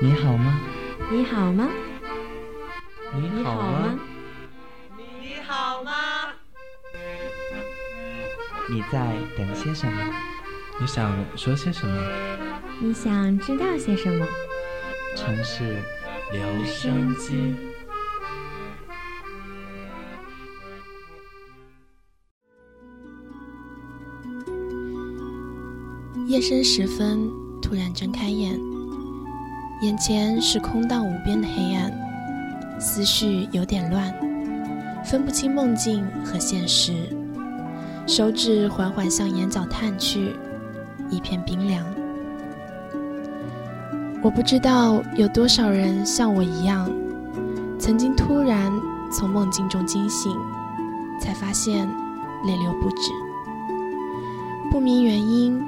你好吗？你好吗？你好吗？你好吗？你在等些什么？你想说些什么？你想知道些什么？城市留声机。夜深时分，突然睁开眼，眼前是空荡无边的黑暗，思绪有点乱，分不清梦境和现实，手指缓缓向眼角探去，一片冰凉。我不知道有多少人像我一样，曾经突然从梦境中惊醒，才发现泪流不止，不明原因。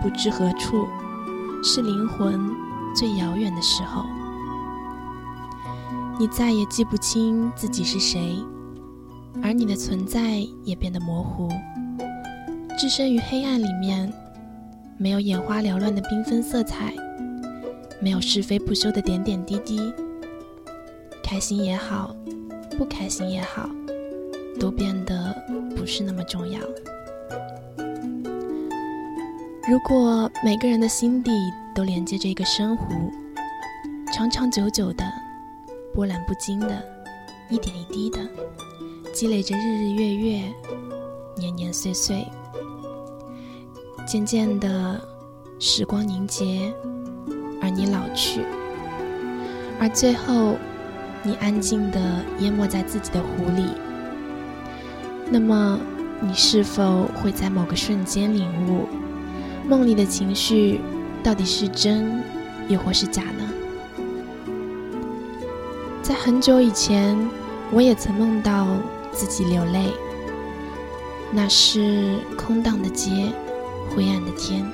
不知何处，是灵魂最遥远的时候。你再也记不清自己是谁，而你的存在也变得模糊。置身于黑暗里面，没有眼花缭乱的缤纷色彩，没有是非不休的点点滴滴。开心也好，不开心也好，都变得不是那么重要。如果每个人的心底都连接着一个深湖，长长久久的，波澜不惊的，一点一滴的，积累着日日月月，年年岁岁，渐渐的，时光凝结，而你老去，而最后，你安静的淹没在自己的湖里，那么，你是否会在某个瞬间领悟？梦里的情绪到底是真，又或是假呢？在很久以前，我也曾梦到自己流泪。那是空荡的街，灰暗的天。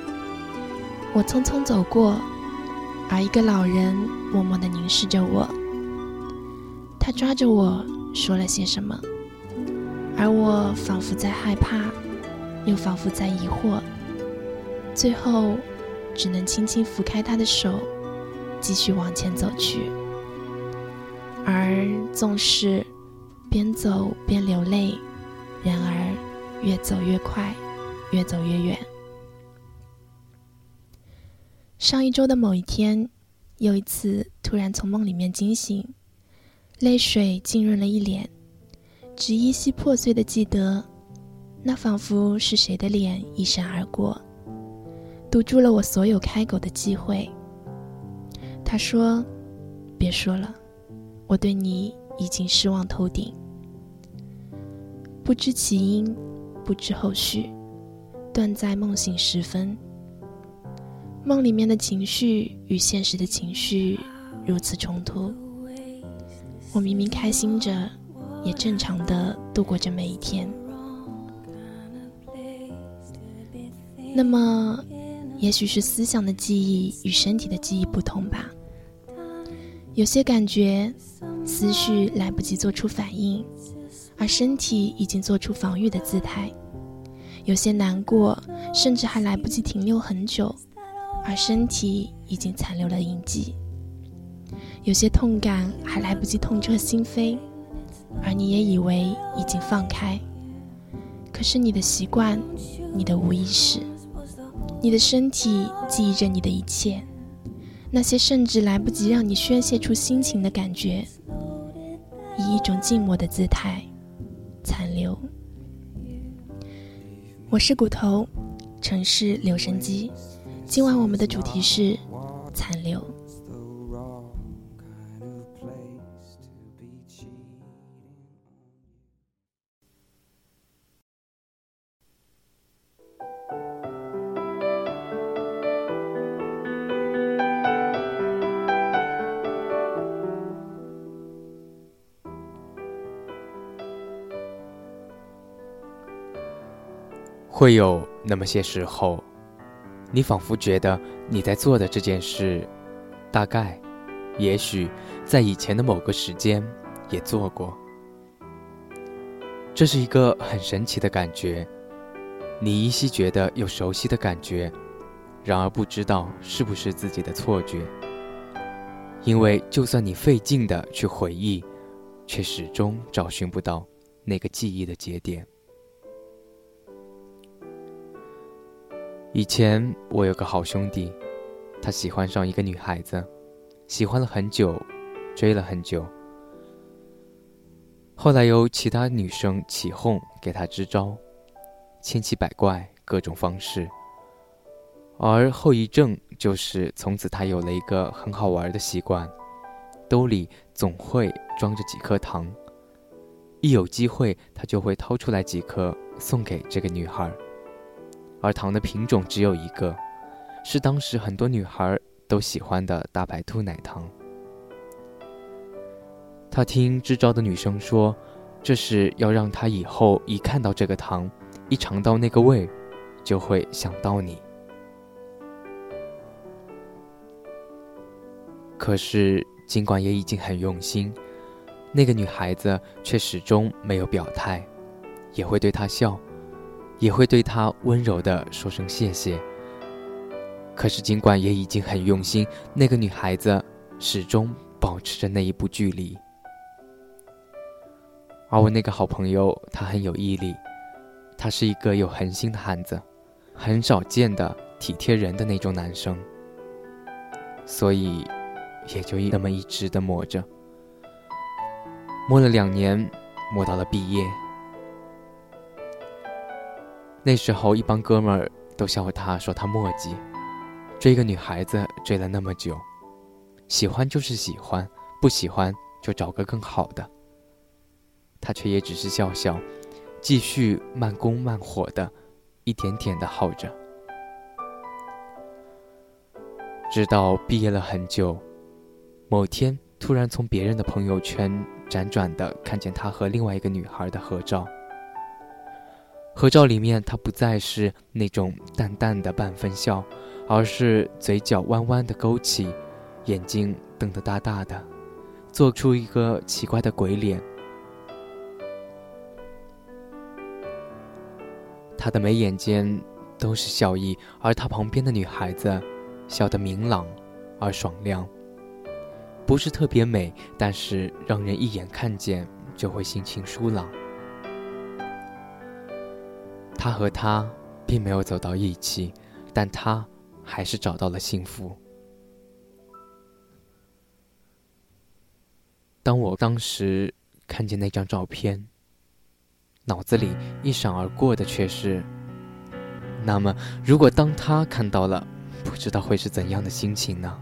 我匆匆走过，而一个老人默默地凝视着我。他抓着我说了些什么，而我仿佛在害怕，又仿佛在疑惑。最后，只能轻轻拂开他的手，继续往前走去。而纵是边走边流泪，然而越走越快，越走越远。上一周的某一天，又一次突然从梦里面惊醒，泪水浸润了一脸，只依稀破碎的记得，那仿佛是谁的脸一闪而过。堵住了我所有开口的机会。他说：“别说了，我对你已经失望透顶。”不知起因，不知后续，断在梦醒时分。梦里面的情绪与现实的情绪如此冲突。我明明开心着，也正常的度过着每一天。那么。也许是思想的记忆与身体的记忆不同吧。有些感觉，思绪来不及做出反应，而身体已经做出防御的姿态；有些难过，甚至还来不及停留很久，而身体已经残留了印记；有些痛感还来不及痛彻心扉，而你也以为已经放开，可是你的习惯，你的无意识。你的身体记忆着你的一切，那些甚至来不及让你宣泄出心情的感觉，以一种静默的姿态残留。我是骨头，城市留声机。今晚我们的主题是残留。会有那么些时候，你仿佛觉得你在做的这件事，大概，也许，在以前的某个时间也做过。这是一个很神奇的感觉，你依稀觉得有熟悉的感觉，然而不知道是不是自己的错觉。因为就算你费劲的去回忆，却始终找寻不到那个记忆的节点。以前我有个好兄弟，他喜欢上一个女孩子，喜欢了很久，追了很久。后来由其他女生起哄给他支招，千奇百怪各种方式。而后遗症就是从此他有了一个很好玩的习惯，兜里总会装着几颗糖，一有机会他就会掏出来几颗送给这个女孩。而糖的品种只有一个，是当时很多女孩都喜欢的大白兔奶糖。他听支招的女生说，这是要让他以后一看到这个糖，一尝到那个味，就会想到你。可是，尽管也已经很用心，那个女孩子却始终没有表态，也会对他笑。也会对他温柔的说声谢谢。可是，尽管也已经很用心，那个女孩子始终保持着那一步距离。而我那个好朋友，他很有毅力，他是一个有恒心的汉子，很少见的体贴人的那种男生。所以，也就那么一直的磨着，磨了两年，磨到了毕业。那时候，一帮哥们儿都笑话他，说他墨迹，追个女孩子追了那么久，喜欢就是喜欢，不喜欢就找个更好的。他却也只是笑笑，继续慢工慢火的，一点点的耗着。直到毕业了很久，某天突然从别人的朋友圈辗转的看见他和另外一个女孩的合照。合照里面，他不再是那种淡淡的半分笑，而是嘴角弯弯的勾起，眼睛瞪得大大的，做出一个奇怪的鬼脸。他的眉眼间都是笑意，而他旁边的女孩子，笑得明朗而爽亮，不是特别美，但是让人一眼看见就会心情舒朗。他和她并没有走到一起，但他还是找到了幸福。当我当时看见那张照片，脑子里一闪而过的却是：那么，如果当他看到了，不知道会是怎样的心情呢？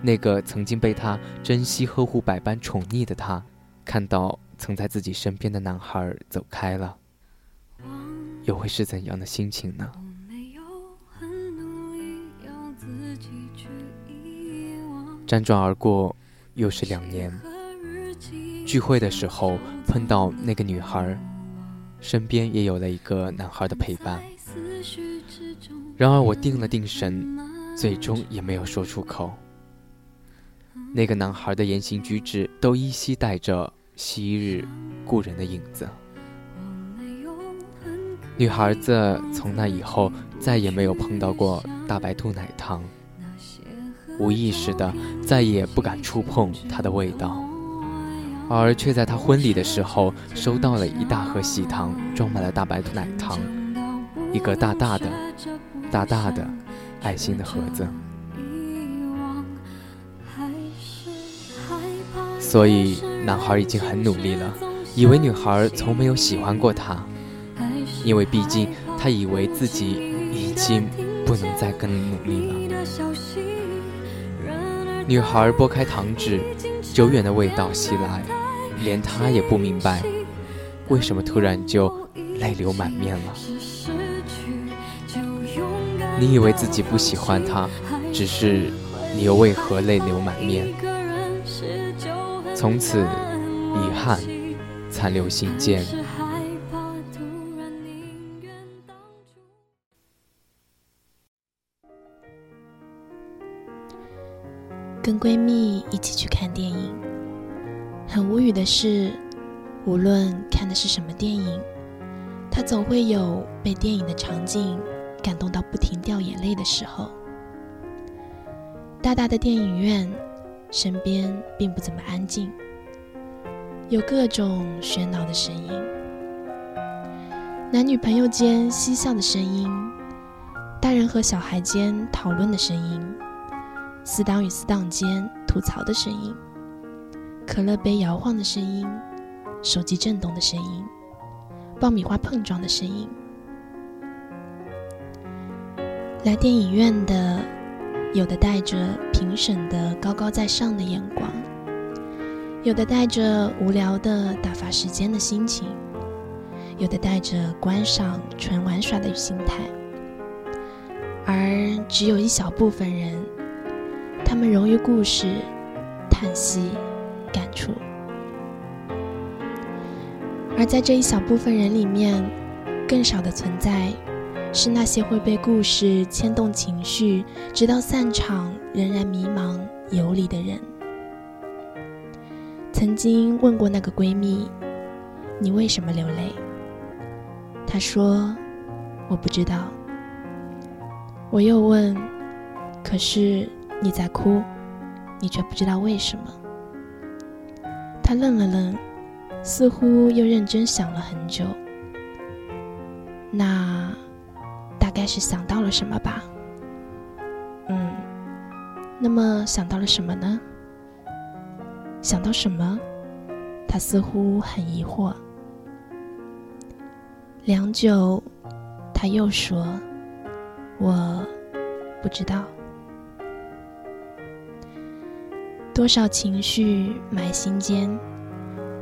那个曾经被他珍惜呵护、百般宠溺的他，看到曾在自己身边的男孩走开了。又会是怎样的心情呢？辗转而过，又是两年。聚会的时候碰到那个女孩，身边也有了一个男孩的陪伴。然而我定了定神，最终也没有说出口。那个男孩的言行举止都依稀带着昔日故人的影子。女孩子从那以后再也没有碰到过大白兔奶糖，无意识的再也不敢触碰它的味道，而却在她婚礼的时候收到了一大盒喜糖，装满了大白兔奶糖，一个大大的、大大的爱心的盒子。所以男孩已经很努力了，以为女孩从没有喜欢过他。因为毕竟，他以为自己已经不能再更努力了。女孩拨开糖纸，久远的味道袭来，连她也不明白，为什么突然就泪流满面了。你以为自己不喜欢他，只是你又为何泪流满面？从此，遗憾残留心间。闺蜜一起去看电影，很无语的是，无论看的是什么电影，她总会有被电影的场景感动到不停掉眼泪的时候。大大的电影院，身边并不怎么安静，有各种喧闹的声音，男女朋友间嬉笑的声音，大人和小孩间讨论的声音，死党与死党间吐槽的声音，可乐杯摇晃的声音，手机震动的声音，爆米花碰撞的声音。来电影院的，有的带着评审的高高在上的眼光，有的带着无聊的打发时间的心情，有的带着观赏纯玩耍的心态，而只有一小部分人，他们融于故事，叹息，感触。而在这一小部分人里面，更少的存在。是那些会被故事牵动情绪，直到散场仍然迷茫游离的人。曾经问过那个闺蜜：“你为什么流泪？”她说：“我不知道。”我又问：“可是你在哭，你却不知道为什么？”他愣了愣，似乎又认真想了很久。那。大概是想到了什么吧，嗯，那么想到了什么呢？想到什么？他似乎很疑惑。良久，他又说：“我不知道。”多少情绪埋心间，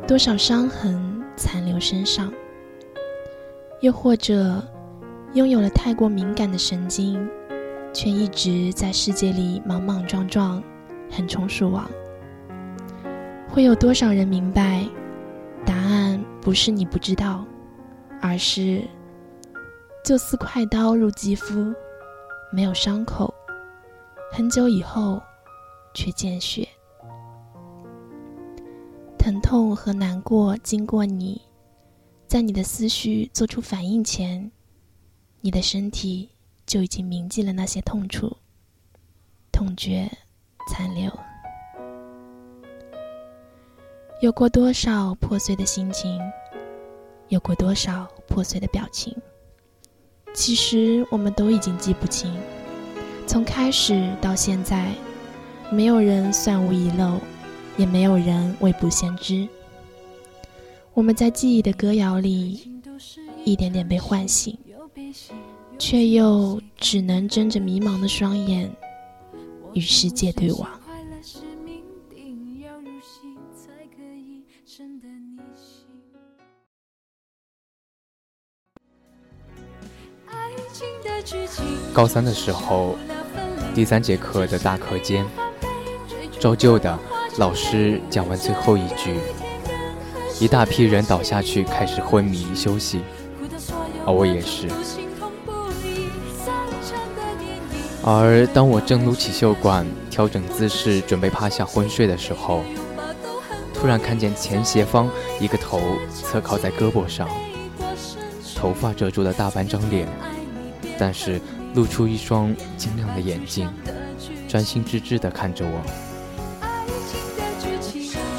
多少伤痕残留身上，又或者……拥有了太过敏感的神经，却一直在世界里莽莽撞撞，横冲竖往。会有多少人明白，答案不是你不知道，而是就似快刀入肌肤，没有伤口，很久以后却见血。痛和难过经过你，在你的思绪做出反应前。你的身体就已经铭记了那些痛楚、痛觉残留。有过多少破碎的心情，有过多少破碎的表情，其实我们都已经记不清。从开始到现在，没有人算无遗漏，也没有人未卜先知。我们在记忆的歌谣里，一点点被唤醒。却又只能睁着迷茫的双眼与世界对望。高三的时候，第三节课的大课间，照旧的老师讲完最后一句，一大批人倒下去开始昏迷休息。而我也是。而当我正撸起袖管，调整姿势，准备趴下昏睡的时候，突然看见前斜方一个头侧靠在胳膊上，头发遮住了大半张脸，但是露出一双晶亮的眼睛，专心致志地看着我。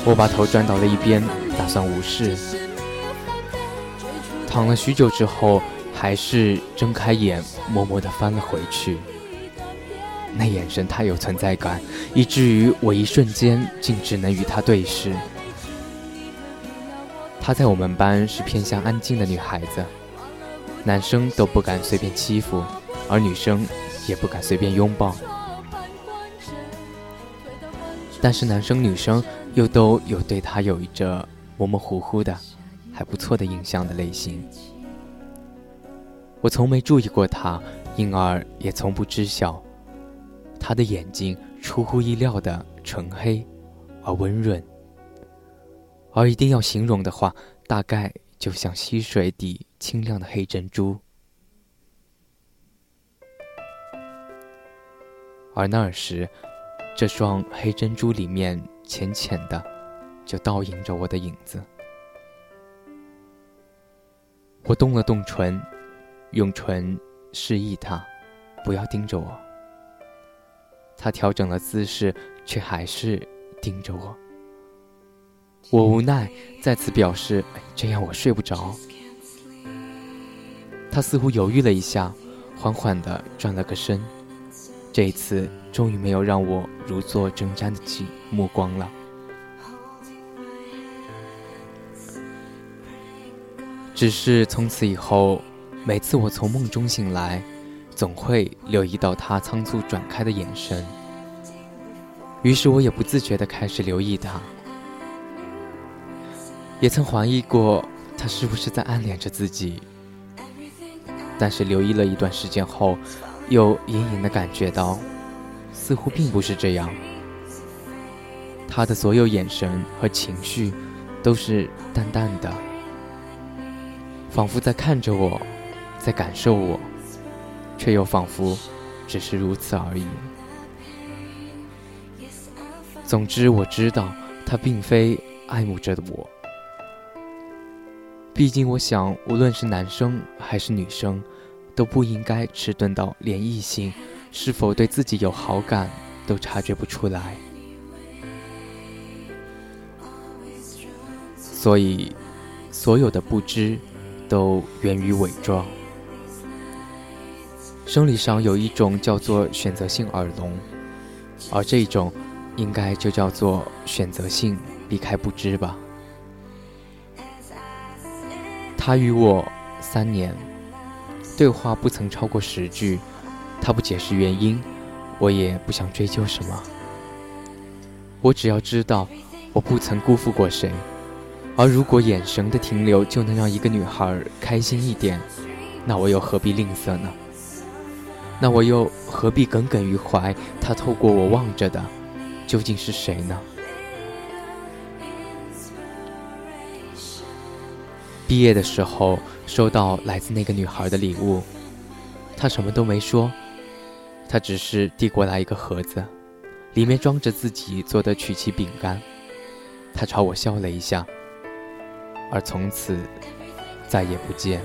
我把头转到了一边，打算无视。躺了许久之后，还是睁开眼，默默地翻了回去。那眼神太有存在感，以至于我一瞬间竟只能与他对视。她在我们班是偏向安静的女孩子，男生都不敢随便欺负，而女生也不敢随便拥抱。但是男生女生又都有对他有着模模糊糊的。还不错的印象的类型，我从没注意过他，因而也从不知晓，他的眼睛出乎意料的纯黑而温润，而一定要形容的话，大概就像溪水底清亮的黑珍珠。而那时，这双黑珍珠里面浅浅的，就倒映着我的影子。我动了动唇，用唇示意他不要盯着我。他调整了姿势，却还是盯着我。我无奈，再次表示这样我睡不着。他似乎犹豫了一下，缓缓地转了个身。这一次，终于没有让我如坐针毡的目目光了。只是从此以后，每次我从梦中醒来，总会留意到他仓促转开的眼神。于是我也不自觉地开始留意他，也曾怀疑过他是不是在暗恋着自己。但是留意了一段时间后，又隐隐的感觉到，似乎并不是这样。他的所有眼神和情绪，都是淡淡的。仿佛在看着我，在感受我，却又仿佛只是如此而已。总之，我知道他并非爱慕着我。毕竟，我想，无论是男生还是女生，都不应该迟钝到连异性是否对自己有好感都察觉不出来。所以，所有的不知。都源于伪装。生理上有一种叫做选择性耳聋，而这一种应该就叫做选择性避开不知吧。他与我三年对话不曾超过十句，他不解释原因，我也不想追究什么。我只要知道，我不曾辜负过谁。而如果眼神的停留就能让一个女孩开心一点，那我又何必吝啬呢？那我又何必耿耿于怀？他透过我望着的，究竟是谁呢？毕业的时候收到来自那个女孩的礼物，她什么都没说，她只是递过来一个盒子，里面装着自己做的曲奇饼干。她朝我笑了一下。而从此再也不见。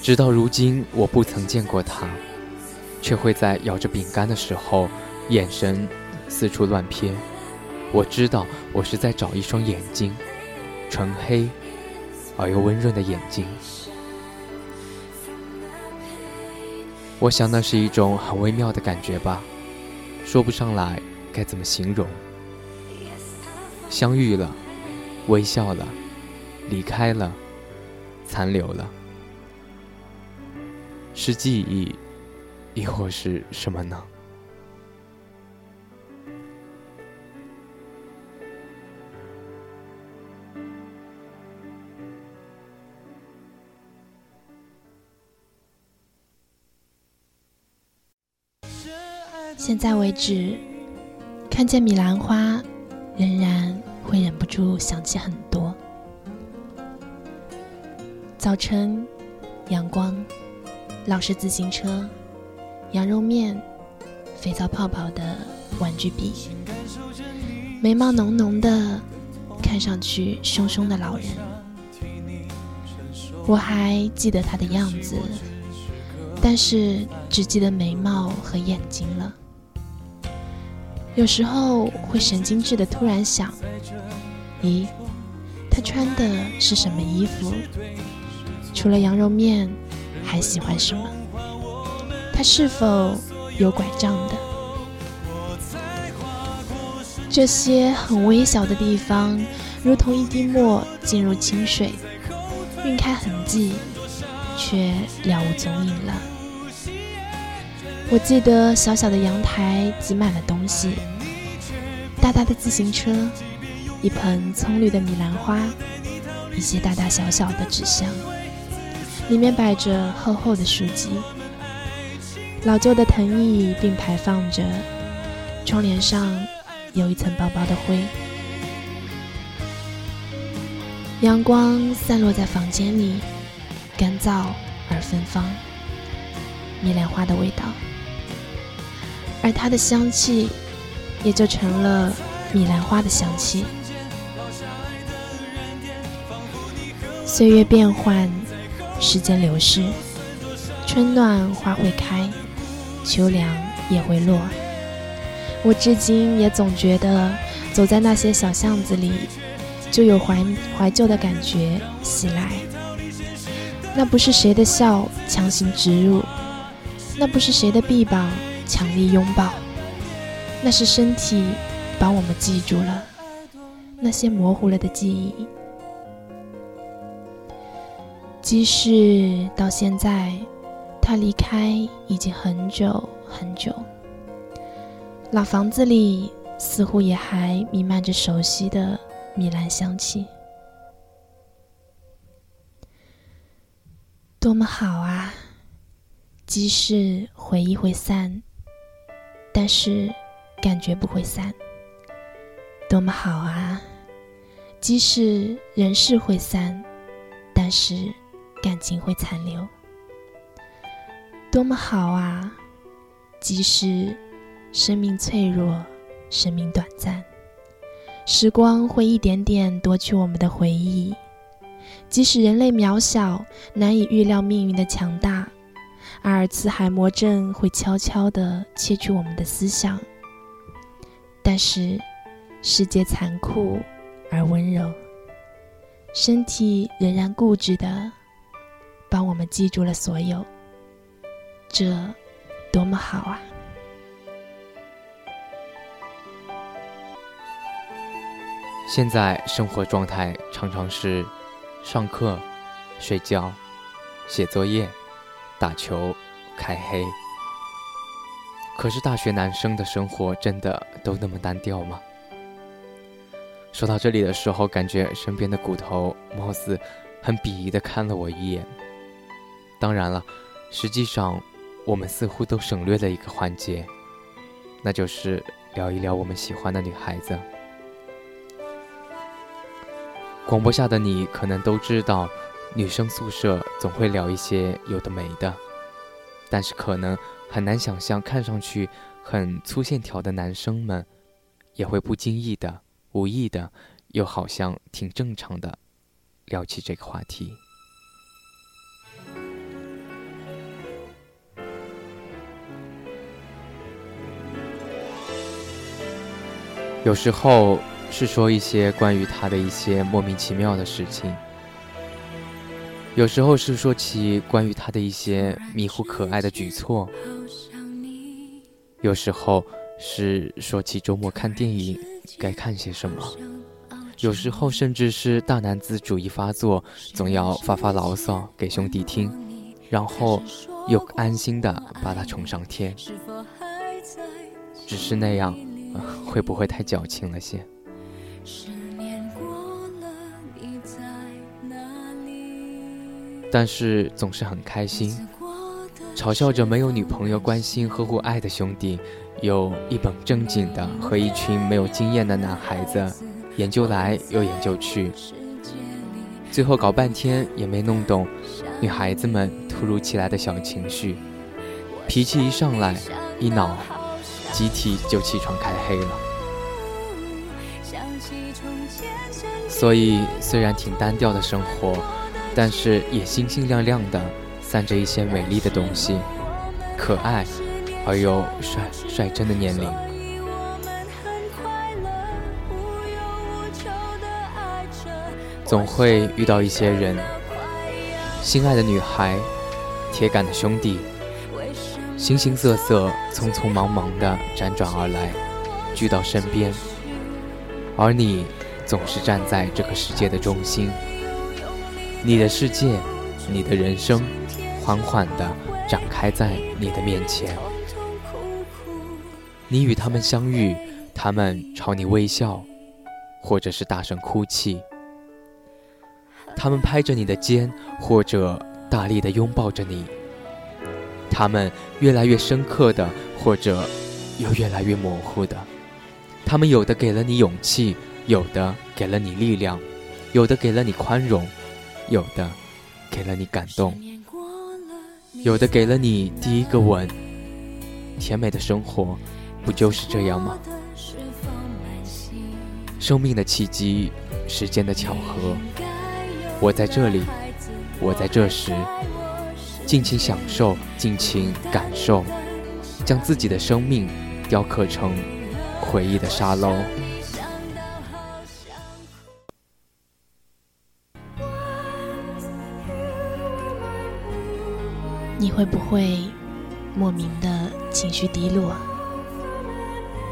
直到如今，我不曾见过他，却会在咬着饼干的时候，眼神四处乱瞥。我知道，我是在找一双眼睛，纯黑而又温润的眼睛。我想，那是一种很微妙的感觉吧，说不上来该怎么形容。相遇了，微笑了，离开了，残留了，是记忆，亦或是什么呢？现在为止，看见米兰花。仍然会忍不住想起很多。早晨，阳光，老式自行车，羊肉面，肥皂泡泡的玩具笔，眉毛浓浓的，看上去凶凶的老人。我还记得他的样子，但是只记得眉毛和眼睛了。有时候会神经质的突然想：咦，他穿的是什么衣服？除了羊肉面，还喜欢什么？他是否有拐杖的？这些很微小的地方，如同一滴墨进入清水，晕开痕迹，却了无踪影了。我记得小小的阳台挤满了东西，大大的自行车，一盆葱绿的米兰花，一些大大小小的纸箱，里面摆着厚厚的书籍，老旧的藤椅并排放着，窗帘上有一层薄薄的灰，阳光散落在房间里，干燥而芬芳，米兰花的味道。而它的香气，也就成了米兰花的香气。岁月变换，时间流逝，春暖花会开，秋凉叶会落。我至今也总觉得，走在那些小巷子里，就有怀怀旧的感觉袭来。那不是谁的笑强行植入，那不是谁的臂膀强力拥抱，那是身体把我们记住了那些模糊了的记忆。即使到现在，他离开已经很久很久。老房子里似乎也还弥漫着熟悉的米兰香气，多么好啊！即使回忆会散，但是感觉不会散。多么好啊！即使人事会散，但是感情会残留。多么好啊！即使……生命脆弱，生命短暂，时光会一点点夺去我们的回忆。即使人类渺小，难以预料命运的强大，阿尔茨海默症会悄悄地切去我们的思想。但是，世界残酷而温柔，身体仍然固执地帮我们记住了所有。这，多么好啊！现在生活状态常常是上课、睡觉、写作业、打球、开黑。可是大学男生的生活真的都那么单调吗？说到这里的时候，感觉身边的骨头貌似很鄙夷的看了我一眼。当然了，实际上我们似乎都省略了一个环节，那就是聊一聊我们喜欢的女孩子。广播下的你可能都知道，女生宿舍总会聊一些有的没的，但是可能很难想象，看上去很粗线条的男生们，也会不经意的、无意的，又好像挺正常的，聊起这个话题。有时候。是说一些关于他的一些莫名其妙的事情，有时候是说起关于他的一些迷糊可爱的举措，有时候是说起周末看电影该看些什么，有时候甚至是大男子主义发作，总要发发牢骚给兄弟听，然后又安心的把他宠上天。只是那样，会不会太矫情了些？但是总是很开心，嘲笑着没有女朋友关心呵护爱的兄弟，又一本正经的和一群没有经验的男孩子研究来又研究去，最后搞半天也没弄懂女孩子们突如其来的小情绪，脾气一上来一恼，集体就起床开黑了。所以虽然挺单调的生活。但是也星星亮亮的，散着一些美丽的东西，可爱而又率率真的年龄。总会遇到一些人，心爱的女孩，铁杆的兄弟，形形色色、匆匆忙忙的辗转而来，聚到身边，而你总是站在这个世界的中心。你的世界，你的人生，缓缓地展开在你的面前。你与他们相遇，他们朝你微笑，或者是大声哭泣。他们拍着你的肩，或者大力地拥抱着你。他们越来越深刻的，或者又越来越模糊的。他们有的给了你勇气，有的给了你力量，有的给了你宽容。有的给了你感动，有的给了你第一个吻。甜美的生活，不就是这样吗？生命的契机，时间的巧合。我在这里，我在这时，尽情享受，尽情感受，将自己的生命雕刻成回忆的沙漏。你会不会莫名的情绪低落？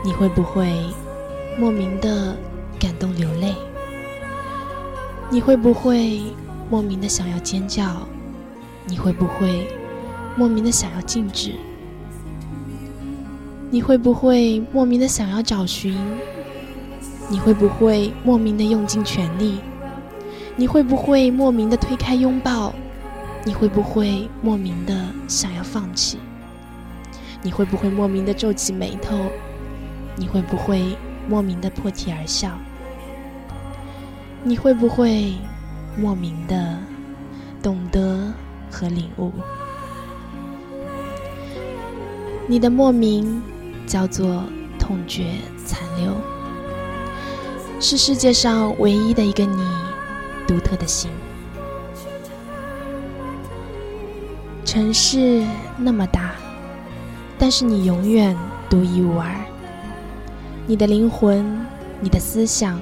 你会不会莫名的感动流泪？你会不会莫名的想要尖叫？你会不会莫名的想要静止？你会不会莫名的想要找寻？你会不会莫名的用尽全力？你会不会莫名的推开拥抱？你会不会莫名的想要放弃？你会不会莫名的皱起眉头？你会不会莫名的破涕而笑？你会不会莫名的懂得和领悟？你的莫名叫做痛觉残留，是世界上唯一的一个你独特的心。城市那么大，但是你永远独一无二。你的灵魂，你的思想，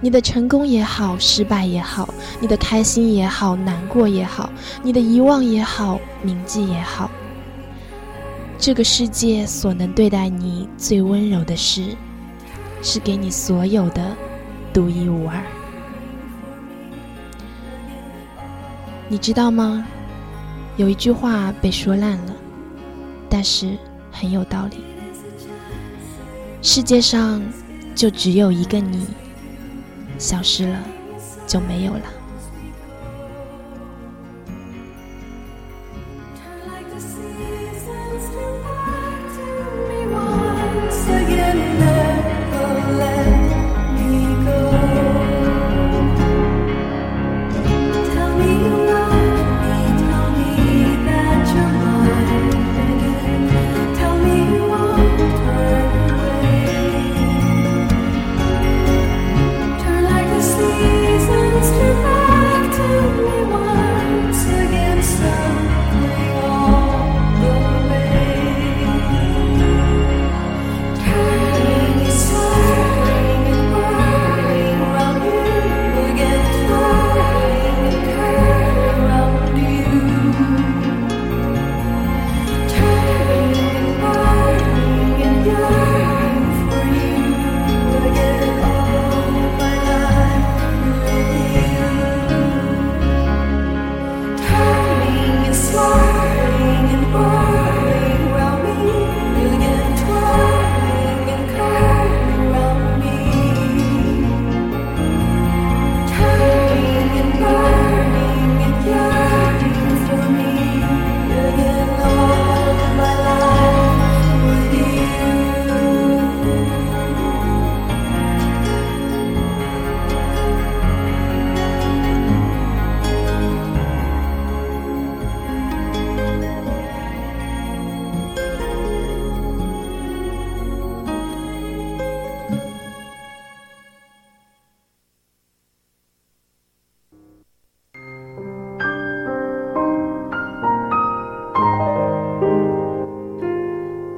你的成功也好，失败也好，你的开心也好，难过也好，你的遗忘也好，铭记也好，这个世界所能对待你最温柔的事，是给你所有的独一无二。你知道吗？有一句话被说烂了，但是很有道理。世界上就只有一个你，消失了就没有了。